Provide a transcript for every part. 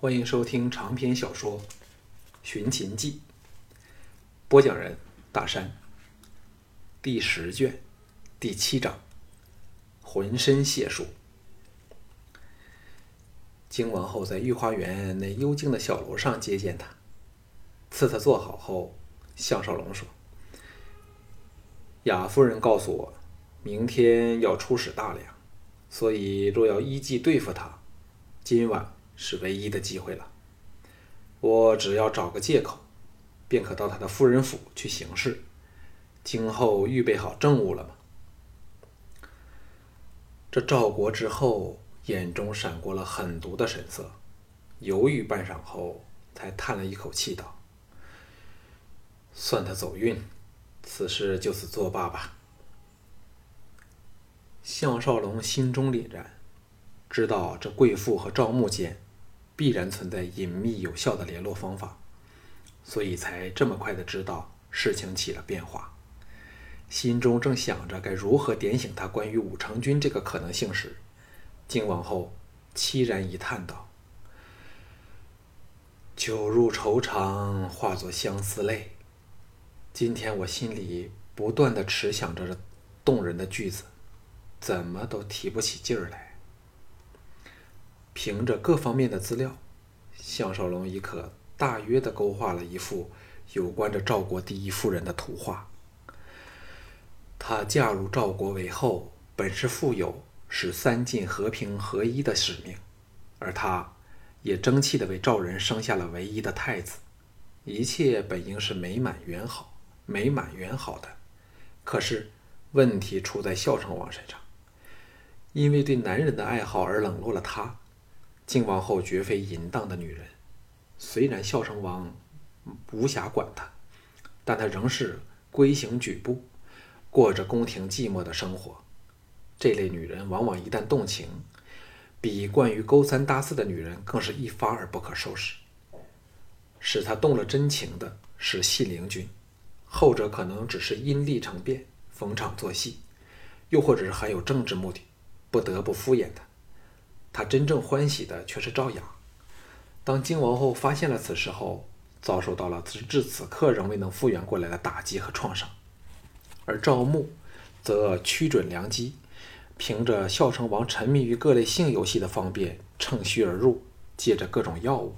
欢迎收听长篇小说《寻秦记》，播讲人大山。第十卷第七章，浑身解数。金王后在御花园那幽静的小楼上接见他，赐他坐好后，项少龙说：“雅夫人告诉我，明天要出使大梁，所以若要依计对付他，今晚。”是唯一的机会了。我只要找个借口，便可到他的夫人府去行事。今后预备好政务了吗？这赵国之后眼中闪过了狠毒的神色，犹豫半晌后，才叹了一口气道：“算他走运，此事就此作罢吧。”项少龙心中凛然，知道这贵妇和赵牧间。必然存在隐秘有效的联络方法，所以才这么快的知道事情起了变化。心中正想着该如何点醒他关于武成军这个可能性时，靖王后凄然一叹道：“酒入愁肠，化作相思泪。今天我心里不断的持想着这动人的句子，怎么都提不起劲儿来。”凭着各方面的资料，项少龙已可大约的勾画了一幅有关着赵国第一夫人的图画。她嫁入赵国为后，本是富有使三晋和平合一的使命，而她也争气的为赵人生下了唯一的太子，一切本应是美满圆好、美满圆好的。可是问题出在孝成王身上，因为对男人的爱好而冷落了她。靖王后绝非淫荡的女人，虽然孝成王无暇管她，但她仍是规行矩步，过着宫廷寂寞的生活。这类女人往往一旦动情，比惯于勾三搭四的女人更是一发而不可收拾。使她动了真情的是信陵君，后者可能只是因利成变，逢场作戏，又或者是含有政治目的，不得不敷衍她。他真正欢喜的却是赵雅。当金王后发现了此事后，遭受到了直至此刻仍未能复原过来的打击和创伤，而赵牧则屈准良机，凭着孝成王沉迷于各类性游戏的方便，乘虚而入，借着各种药物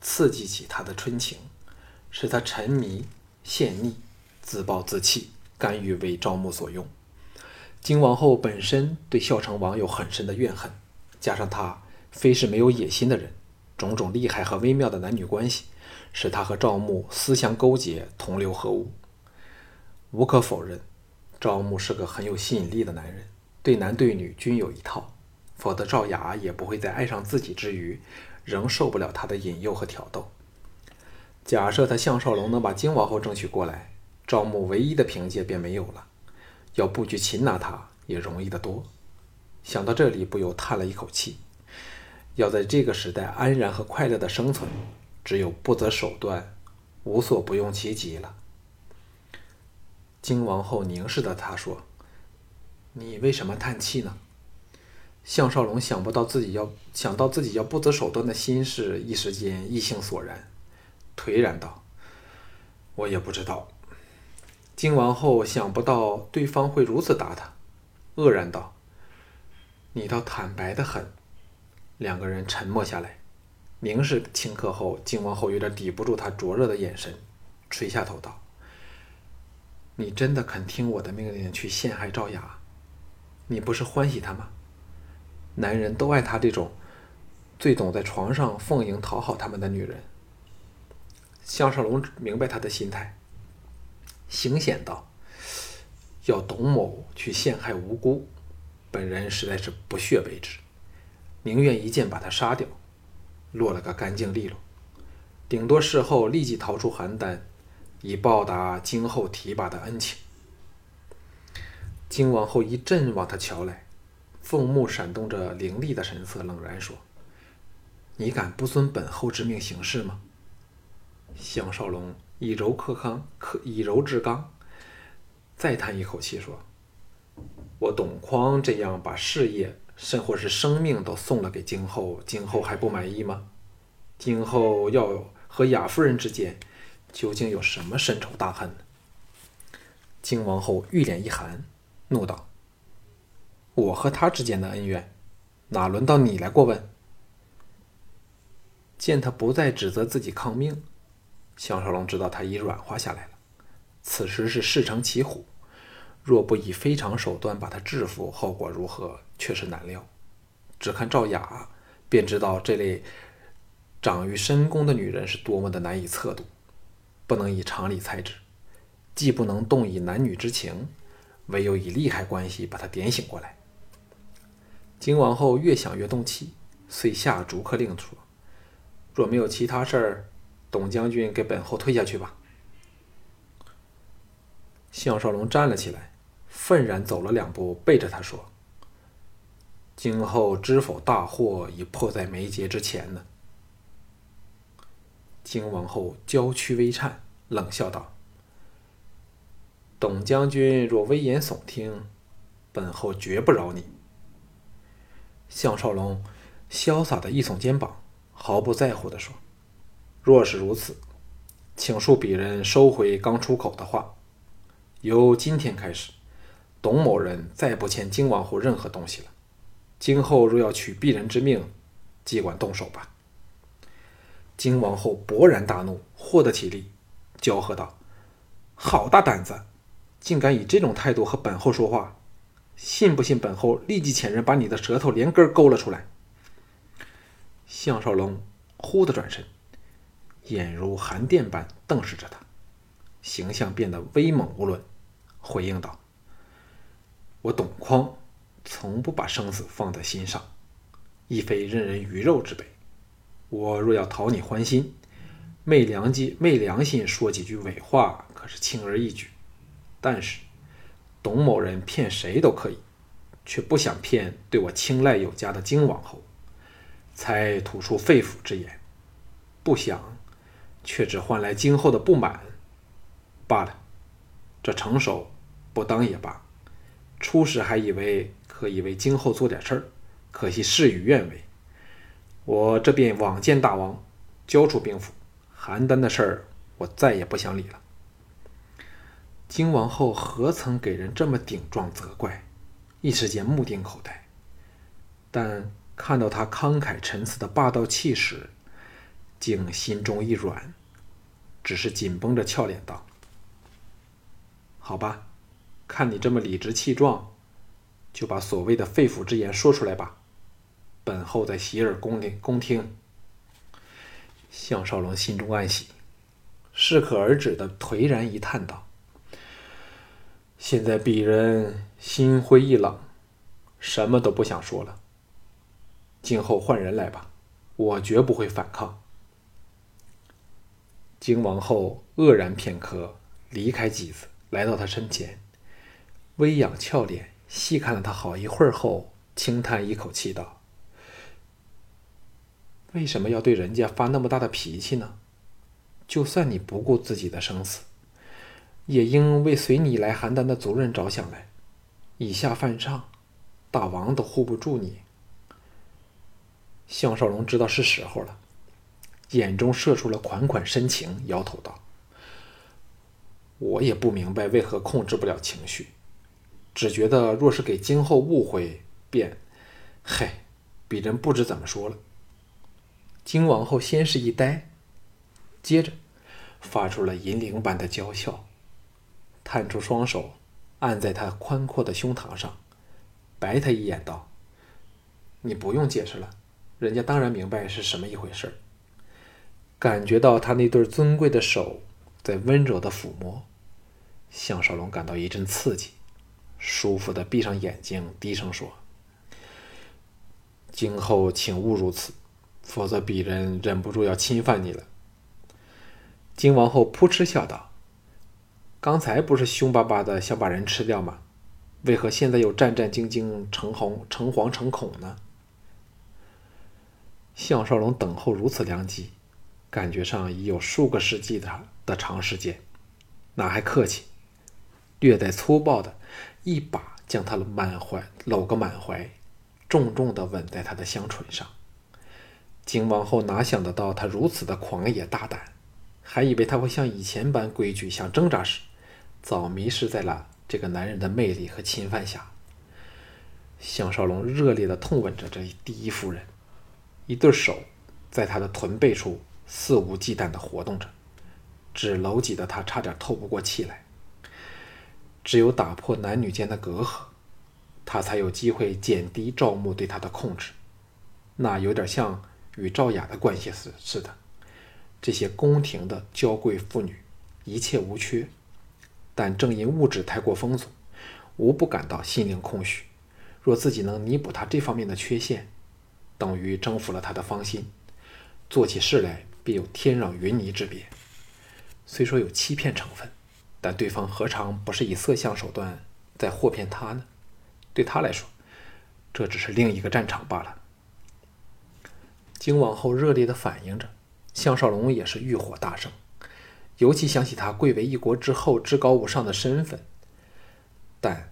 刺激起他的春情，使他沉迷陷溺，自暴自弃，甘于为赵牧所用。金王后本身对孝成王有很深的怨恨。加上他非是没有野心的人，种种厉害和微妙的男女关系，使他和赵牧私相勾结，同流合污。无可否认，赵牧是个很有吸引力的男人，对男对女均有一套，否则赵雅也不会在爱上自己之余，仍受不了他的引诱和挑逗。假设他项少龙能把金王后争取过来，赵牧唯一的凭借便没有了，要布局擒拿他也容易得多。想到这里，不由叹了一口气。要在这个时代安然和快乐的生存，只有不择手段，无所不用其极了。金王后凝视着他说：“你为什么叹气呢？”项少龙想不到自己要想到自己要不择手段的心事，一时间意兴索然，颓然道：“我也不知道。”金王后想不到对方会如此答他，愕然道。你倒坦白的很。两个人沉默下来，凝视顷刻后，靖王后有点抵不住他灼热的眼神，垂下头道：“你真的肯听我的命令去陷害赵雅？你不是欢喜他吗？男人都爱他这种最懂在床上奉迎讨好他们的女人。”项少龙明白他的心态，行险道：“要董某去陷害无辜。”本人实在是不屑为之，宁愿一剑把他杀掉，落了个干净利落，顶多事后立即逃出邯郸，以报答今后提拔的恩情。金王后一阵往他瞧来，凤目闪动着凌厉的神色，冷然说：“你敢不遵本后之命行事吗？”项少龙以柔克刚，克以柔制刚，再叹一口气说。我董匡这样把事业甚或是生命都送了给京后，京后还不满意吗？今后要和雅夫人之间究竟有什么深仇大恨呢？金王后玉脸一寒，怒道：“我和他之间的恩怨，哪轮到你来过问？”见他不再指责自己抗命，项少龙知道他已软化下来了。此时是事成骑虎，若不以非常手段把他制服，后果如何确实难料。只看赵雅，便知道这类长于深宫的女人是多么的难以测度，不能以常理猜之。既不能动以男女之情，唯有以利害关系把他点醒过来。金王后越想越动气，遂下逐客令说：“若没有其他事儿，董将军给本后退下去吧。”项少龙站了起来，愤然走了两步，背着他说：“今后知否大祸已迫在眉睫之前呢？”金王后娇躯微颤，冷笑道。董将军若危言耸听，本后绝不饶你。项少龙潇洒的一耸肩膀，毫不在乎的说：“若是如此，请恕鄙人收回刚出口的话。由今天开始，董某人再不欠金王后任何东西了。今后若要取鄙人之命，即管动手吧。”金王后勃然大怒，获得起立，娇喝道：“好大胆子！”竟敢以这种态度和本后说话，信不信本后立即遣人把你的舌头连根勾了出来？项少龙忽地转身，眼如寒电般瞪视着他，形象变得威猛无伦，回应道：“我董匡从不把生死放在心上，亦非任人鱼肉之辈。我若要讨你欢心，昧良心昧良心说几句伪话，可是轻而易举。”但是，董某人骗谁都可以，却不想骗对我青睐有加的金王后，才吐出肺腑之言。不想，却只换来今后的不满。罢了，这成手不当也罢。初时还以为可以为今后做点事儿，可惜事与愿违。我这便往见大王，交出兵符。邯郸的事儿，我再也不想理了。金王后何曾给人这么顶撞责怪？一时间目定口呆。但看到他慷慨陈词的霸道气势，竟心中一软，只是紧绷着俏脸道：“好吧，看你这么理直气壮，就把所谓的肺腑之言说出来吧。本后在洗耳恭听。”恭听。项少龙心中暗喜，适可而止的颓然一叹道。现在鄙人心灰意冷，什么都不想说了。今后换人来吧，我绝不会反抗。金王后愕然片刻，离开机子，来到他身前，微仰俏脸，细看了他好一会儿后，轻叹一口气道：“为什么要对人家发那么大的脾气呢？就算你不顾自己的生死。”也应为随你来邯郸的族人着想来，以下犯上，大王都护不住你。项少龙知道是时候了，眼中射出了款款深情，摇头道：“我也不明白为何控制不了情绪，只觉得若是给今后误会，便……嘿，鄙人不知怎么说了。”金王后先是一呆，接着发出了银铃般的娇笑。探出双手，按在他宽阔的胸膛上，白他一眼，道：“你不用解释了，人家当然明白是什么一回事。”感觉到他那对尊贵的手在温柔的抚摸，项少龙感到一阵刺激，舒服的闭上眼睛，低声说：“今后请勿如此，否则鄙人忍不住要侵犯你了。”金王后扑哧笑道。刚才不是凶巴巴的想把人吃掉吗？为何现在又战战兢兢、诚惶诚惶诚恐呢？项少龙等候如此良机，感觉上已有数个世纪的的长时间，哪还客气？略带粗暴的一把将他满怀搂个满怀，重重的吻在他的香唇上，景王后哪想得到他如此的狂野大胆，还以为他会像以前般规矩，想挣扎时，早迷失在了这个男人的魅力和侵犯下。项少龙热烈地痛吻着这第一夫人，一对手在他的臀背处肆无忌惮地活动着，只搂挤得他差点透不过气来。只有打破男女间的隔阂，他才有机会减低赵牧对他的控制。那有点像与赵雅的关系似似的。这些宫廷的娇贵妇女一切无缺，但正因物质太过丰足，无不感到心灵空虚。若自己能弥补他这方面的缺陷，等于征服了他的芳心，做起事来必有天壤云泥之别。虽说有欺骗成分，但对方何尝不是以色相手段在惑骗他呢？对他来说，这只是另一个战场罢了。金王后热烈地反应着，项少龙也是欲火大盛，尤其想起他贵为一国之后至高无上的身份，但。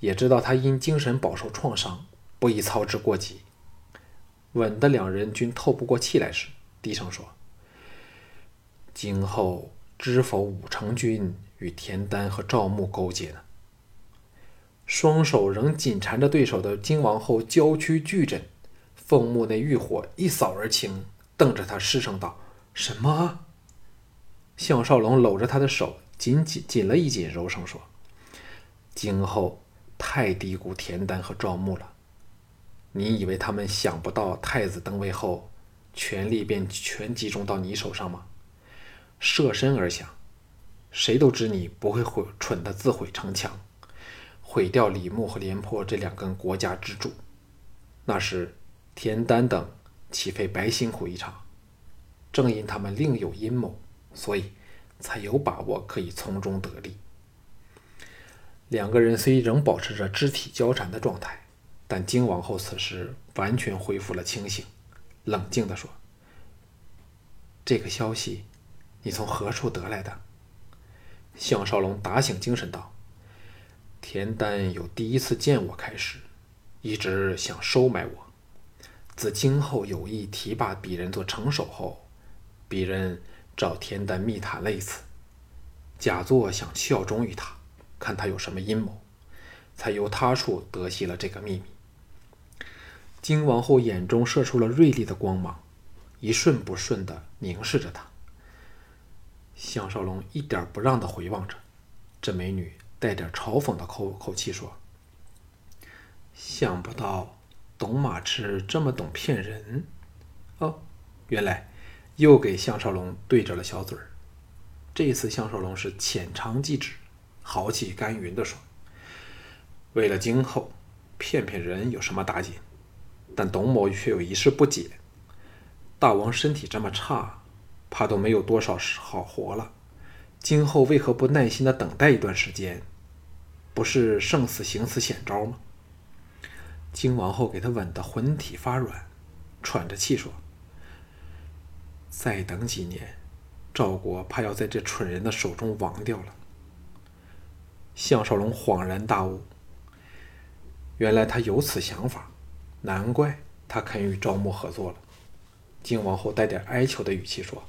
也知道他因精神饱受创伤，不宜操之过急。吻的两人均透不过气来时，低声说：“今后知否武成君与田丹和赵牧勾结呢？”双手仍紧缠着对手的金王后娇躯巨震，凤目内欲火一扫而清，瞪着他失声道：“什么？”项少龙搂着他的手紧紧紧了一紧，柔声说：“今后。”太低估田丹和赵牧了。你以为他们想不到太子登位后，权力便全集中到你手上吗？设身而想，谁都知你不会毁蠢的自毁城墙，毁掉李牧和廉颇这两根国家支柱。那时田丹等岂非白辛苦一场？正因他们另有阴谋，所以才有把握可以从中得利。两个人虽仍保持着肢体交缠的状态，但荆王后此时完全恢复了清醒，冷静地说：“这个消息，你从何处得来的？”项少龙打醒精神道：“田丹有第一次见我开始，一直想收买我。自今后有意提拔鄙人做城守后，鄙人找田丹密谈了一次，假作想效忠于他。”看他有什么阴谋，才由他处得悉了这个秘密。金王后眼中射出了锐利的光芒，一瞬不瞬地凝视着他。项少龙一点不让地回望着这美女，带点嘲讽的口口气说：“想不到董马痴这么懂骗人。”哦，原来又给项少龙对着了小嘴儿。这次项少龙是浅尝即止。豪气干云地说：“为了今后骗骗人有什么打紧？但董某却有一事不解：大王身体这么差，怕都没有多少好活了。今后为何不耐心的等待一段时间？不是胜死行此险招吗？”金王后给他吻得魂体发软，喘着气说：“再等几年，赵国怕要在这蠢人的手中亡掉了。”项少龙恍然大悟，原来他有此想法，难怪他肯与赵牧合作了。金王后带点哀求的语气说：“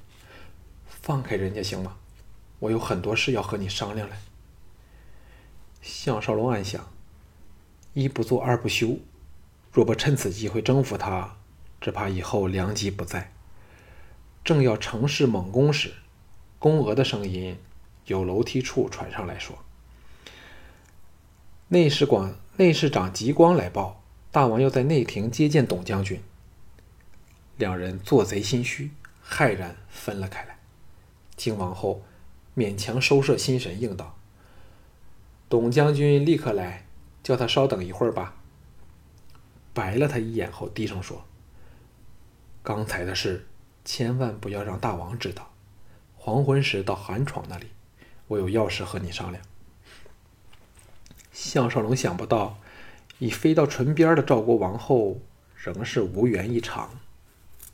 放开人家行吗？我有很多事要和你商量来。”项少龙暗想：一不做二不休，若不趁此机会征服他，只怕以后良机不在。正要乘势猛攻时，宫娥的声音由楼梯处传上来说。内侍广内侍长吉光来报，大王要在内廷接见董将军。两人做贼心虚，骇然分了开来。金王后勉强收摄心神，应道：“董将军立刻来，叫他稍等一会儿吧。”白了他一眼后，低声说：“刚才的事，千万不要让大王知道。黄昏时到韩闯那里，我有要事和你商量。”项少龙想不到，已飞到唇边的赵国王后仍是无缘一场，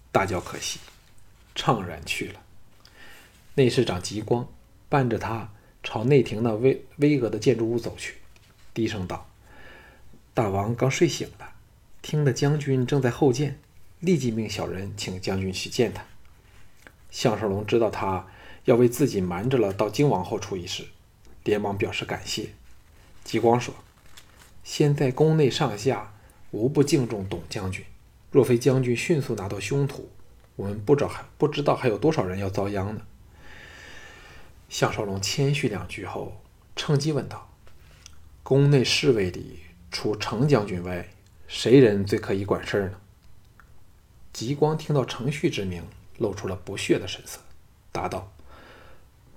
大叫可惜，怅然去了。内侍长吉光伴着他朝内廷那巍巍峨的建筑物走去，低声道：“大王刚睡醒了，听得将军正在后见，立即命小人请将军去见他。项少龙知道他要为自己瞒着了到京王后处一事，连忙表示感谢。吉光说：“现在宫内上下无不敬重董将军，若非将军迅速拿到凶徒，我们不知道还不知道还有多少人要遭殃呢。”项少龙谦虚两句后，趁机问道：“宫内侍卫里，除程将军外，谁人最可以管事儿呢？”吉光听到程旭之名，露出了不屑的神色，答道：“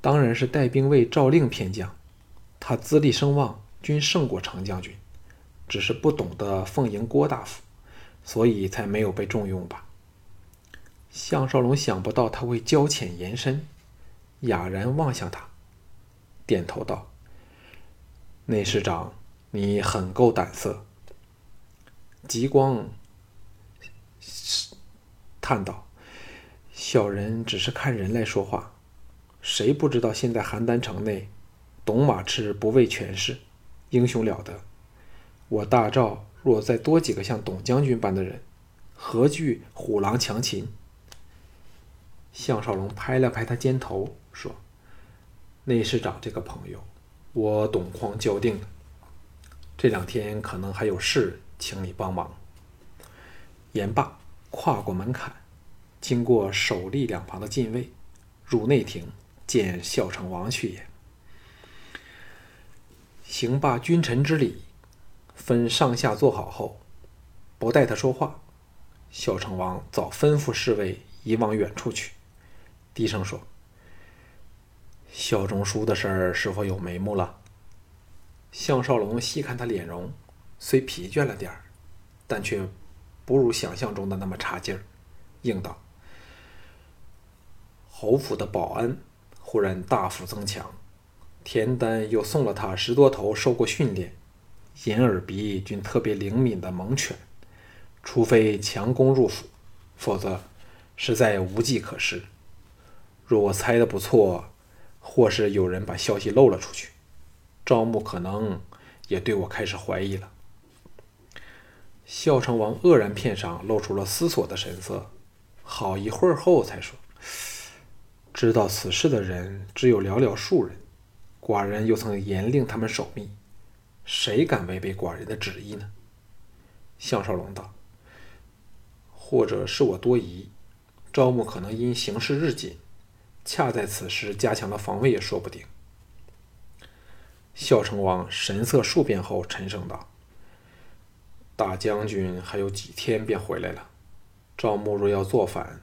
当然是带兵卫赵令偏将，他资历声望均胜过程将军，只是不懂得奉迎郭大夫，所以才没有被重用吧。”项少龙想不到他会交浅言深。哑然望向他，点头道：“内侍长，你很够胆色。”极光叹道：“小人只是看人来说话，谁不知道现在邯郸城内，董马赤不畏权势，英雄了得。我大赵若再多几个像董将军般的人，何惧虎狼强秦？”项少龙拍了拍他肩头。说：“内侍长这个朋友，我董匡交定了。这两天可能还有事，请你帮忙。”言罢，跨过门槛，经过守立两旁的禁卫，入内廷见孝成王去也。行罢君臣之礼，分上下坐好后，不待他说话，孝成王早吩咐侍卫移往远处去，低声说。萧中书的事儿是否有眉目了？项少龙细看他脸容，虽疲倦了点儿，但却不如想象中的那么差劲儿，应道：“侯府的保安忽然大幅增强，田丹又送了他十多头受过训练、眼耳鼻均特别灵敏的猛犬，除非强攻入府，否则实在无计可施。若我猜的不错。”或是有人把消息漏了出去，赵牧可能也对我开始怀疑了。孝成王愕然片上露出了思索的神色，好一会儿后才说：“知道此事的人只有寥寥数人，寡人又曾严令他们守密，谁敢违背寡人的旨意呢？”项少龙道：“或者是我多疑，赵牧可能因形势日紧。”恰在此时加强了防卫也说不定。孝成王神色数变后沉声道：“大将军还有几天便回来了，赵牧若要造反，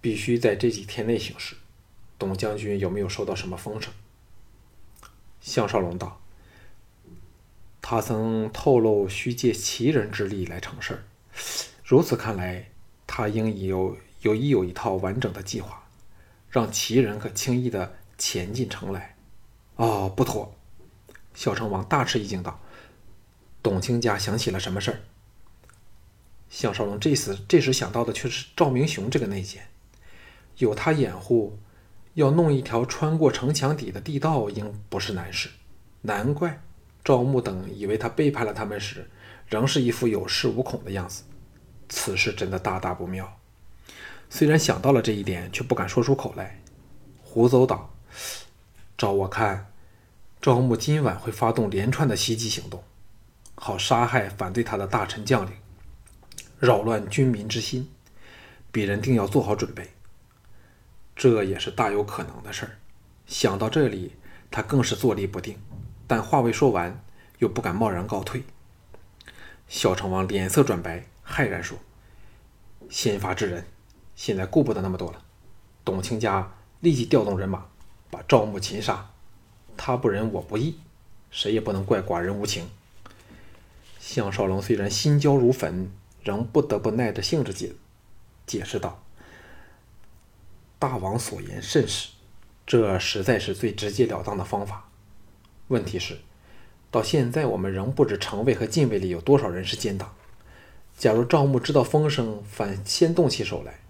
必须在这几天内行事。董将军有没有收到什么风声？”项少龙道：“他曾透露需借奇人之力来成事，如此看来，他应有有已有一套完整的计划。”让齐人可轻易的潜进城来？哦，不妥！孝成王大吃一惊道：“董卿家想起了什么事儿？”项少龙这时这时想到的却是赵明雄这个内奸，有他掩护，要弄一条穿过城墙底的地道，应不是难事。难怪赵牧等以为他背叛了他们时，仍是一副有恃无恐的样子。此事真的大大不妙。虽然想到了这一点，却不敢说出口来。胡诌道：“照我看，赵牧今晚会发动连串的袭击行动，好杀害反对他的大臣将领，扰乱军民之心。鄙人定要做好准备。这也是大有可能的事儿。”想到这里，他更是坐立不定，但话未说完，又不敢贸然告退。孝成王脸色转白，骇然说：“先发制人。”现在顾不得那么多了，董卿家立即调动人马，把赵牧擒杀。他不仁，我不义，谁也不能怪寡人无情。项少龙虽然心焦如焚，仍不得不耐着性子解解释道：“大王所言甚是，这实在是最直截了当的方法。问题是，到现在我们仍不知城卫和禁卫里有多少人是奸党。假如赵牧知道风声，反先动起手来。”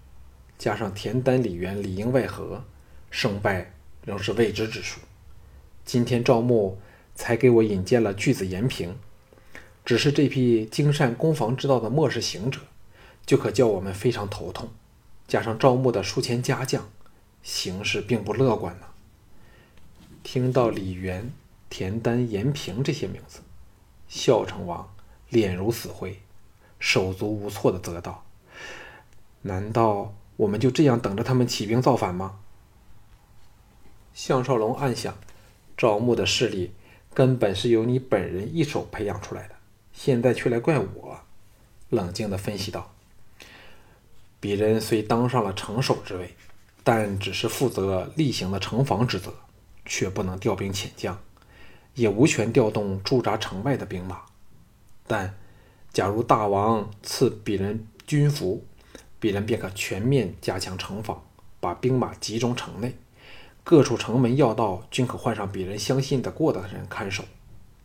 加上田丹、李元里应外合，胜败仍是未知之数。今天赵牧才给我引荐了巨子延平，只是这批精善攻防之道的末世行者，就可叫我们非常头痛。加上赵牧的数千家将，形势并不乐观呢。听到李元、田丹、严平这些名字，孝成王脸如死灰，手足无措的责道：“难道我们就这样等着他们起兵造反吗？”项少龙暗想：赵牧的势力根本是由你本人一手培养出来的，现在却来怪我。冷静的分析道。鄙人虽当上了城守之位，但只是负责例行的城防职责，却不能调兵遣将，也无权调动驻扎城外的兵马。但假如大王赐鄙人军服，鄙人便可全面加强城防，把兵马集中城内，各处城门要道均可换上鄙人相信得过的人看守，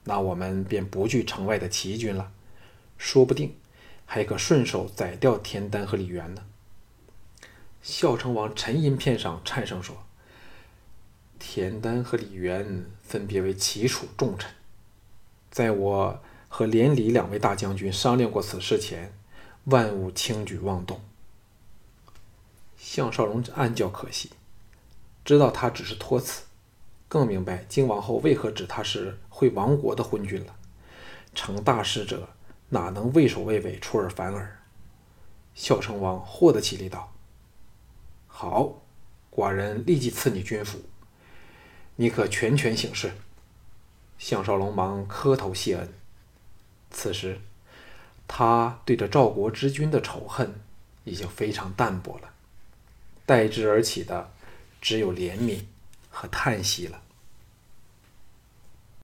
那我们便不惧城外的起义军了，说不定。还可顺手宰掉田丹和李元呢。孝成王沉吟片上，颤声说：“田丹和李元分别为齐楚重臣，在我和连李两位大将军商量过此事前，万勿轻举妄动。”项少龙暗叫可惜，知道他只是托辞，更明白靖王后为何指他是会亡国的昏君了。成大事者。哪能畏首畏尾、出尔反尔？孝成王豁得起立道：“好，寡人立即赐你军服，你可全权行事。”项少龙忙磕头谢恩。此时，他对着赵国之君的仇恨已经非常淡薄了，代之而起的只有怜悯和叹息了。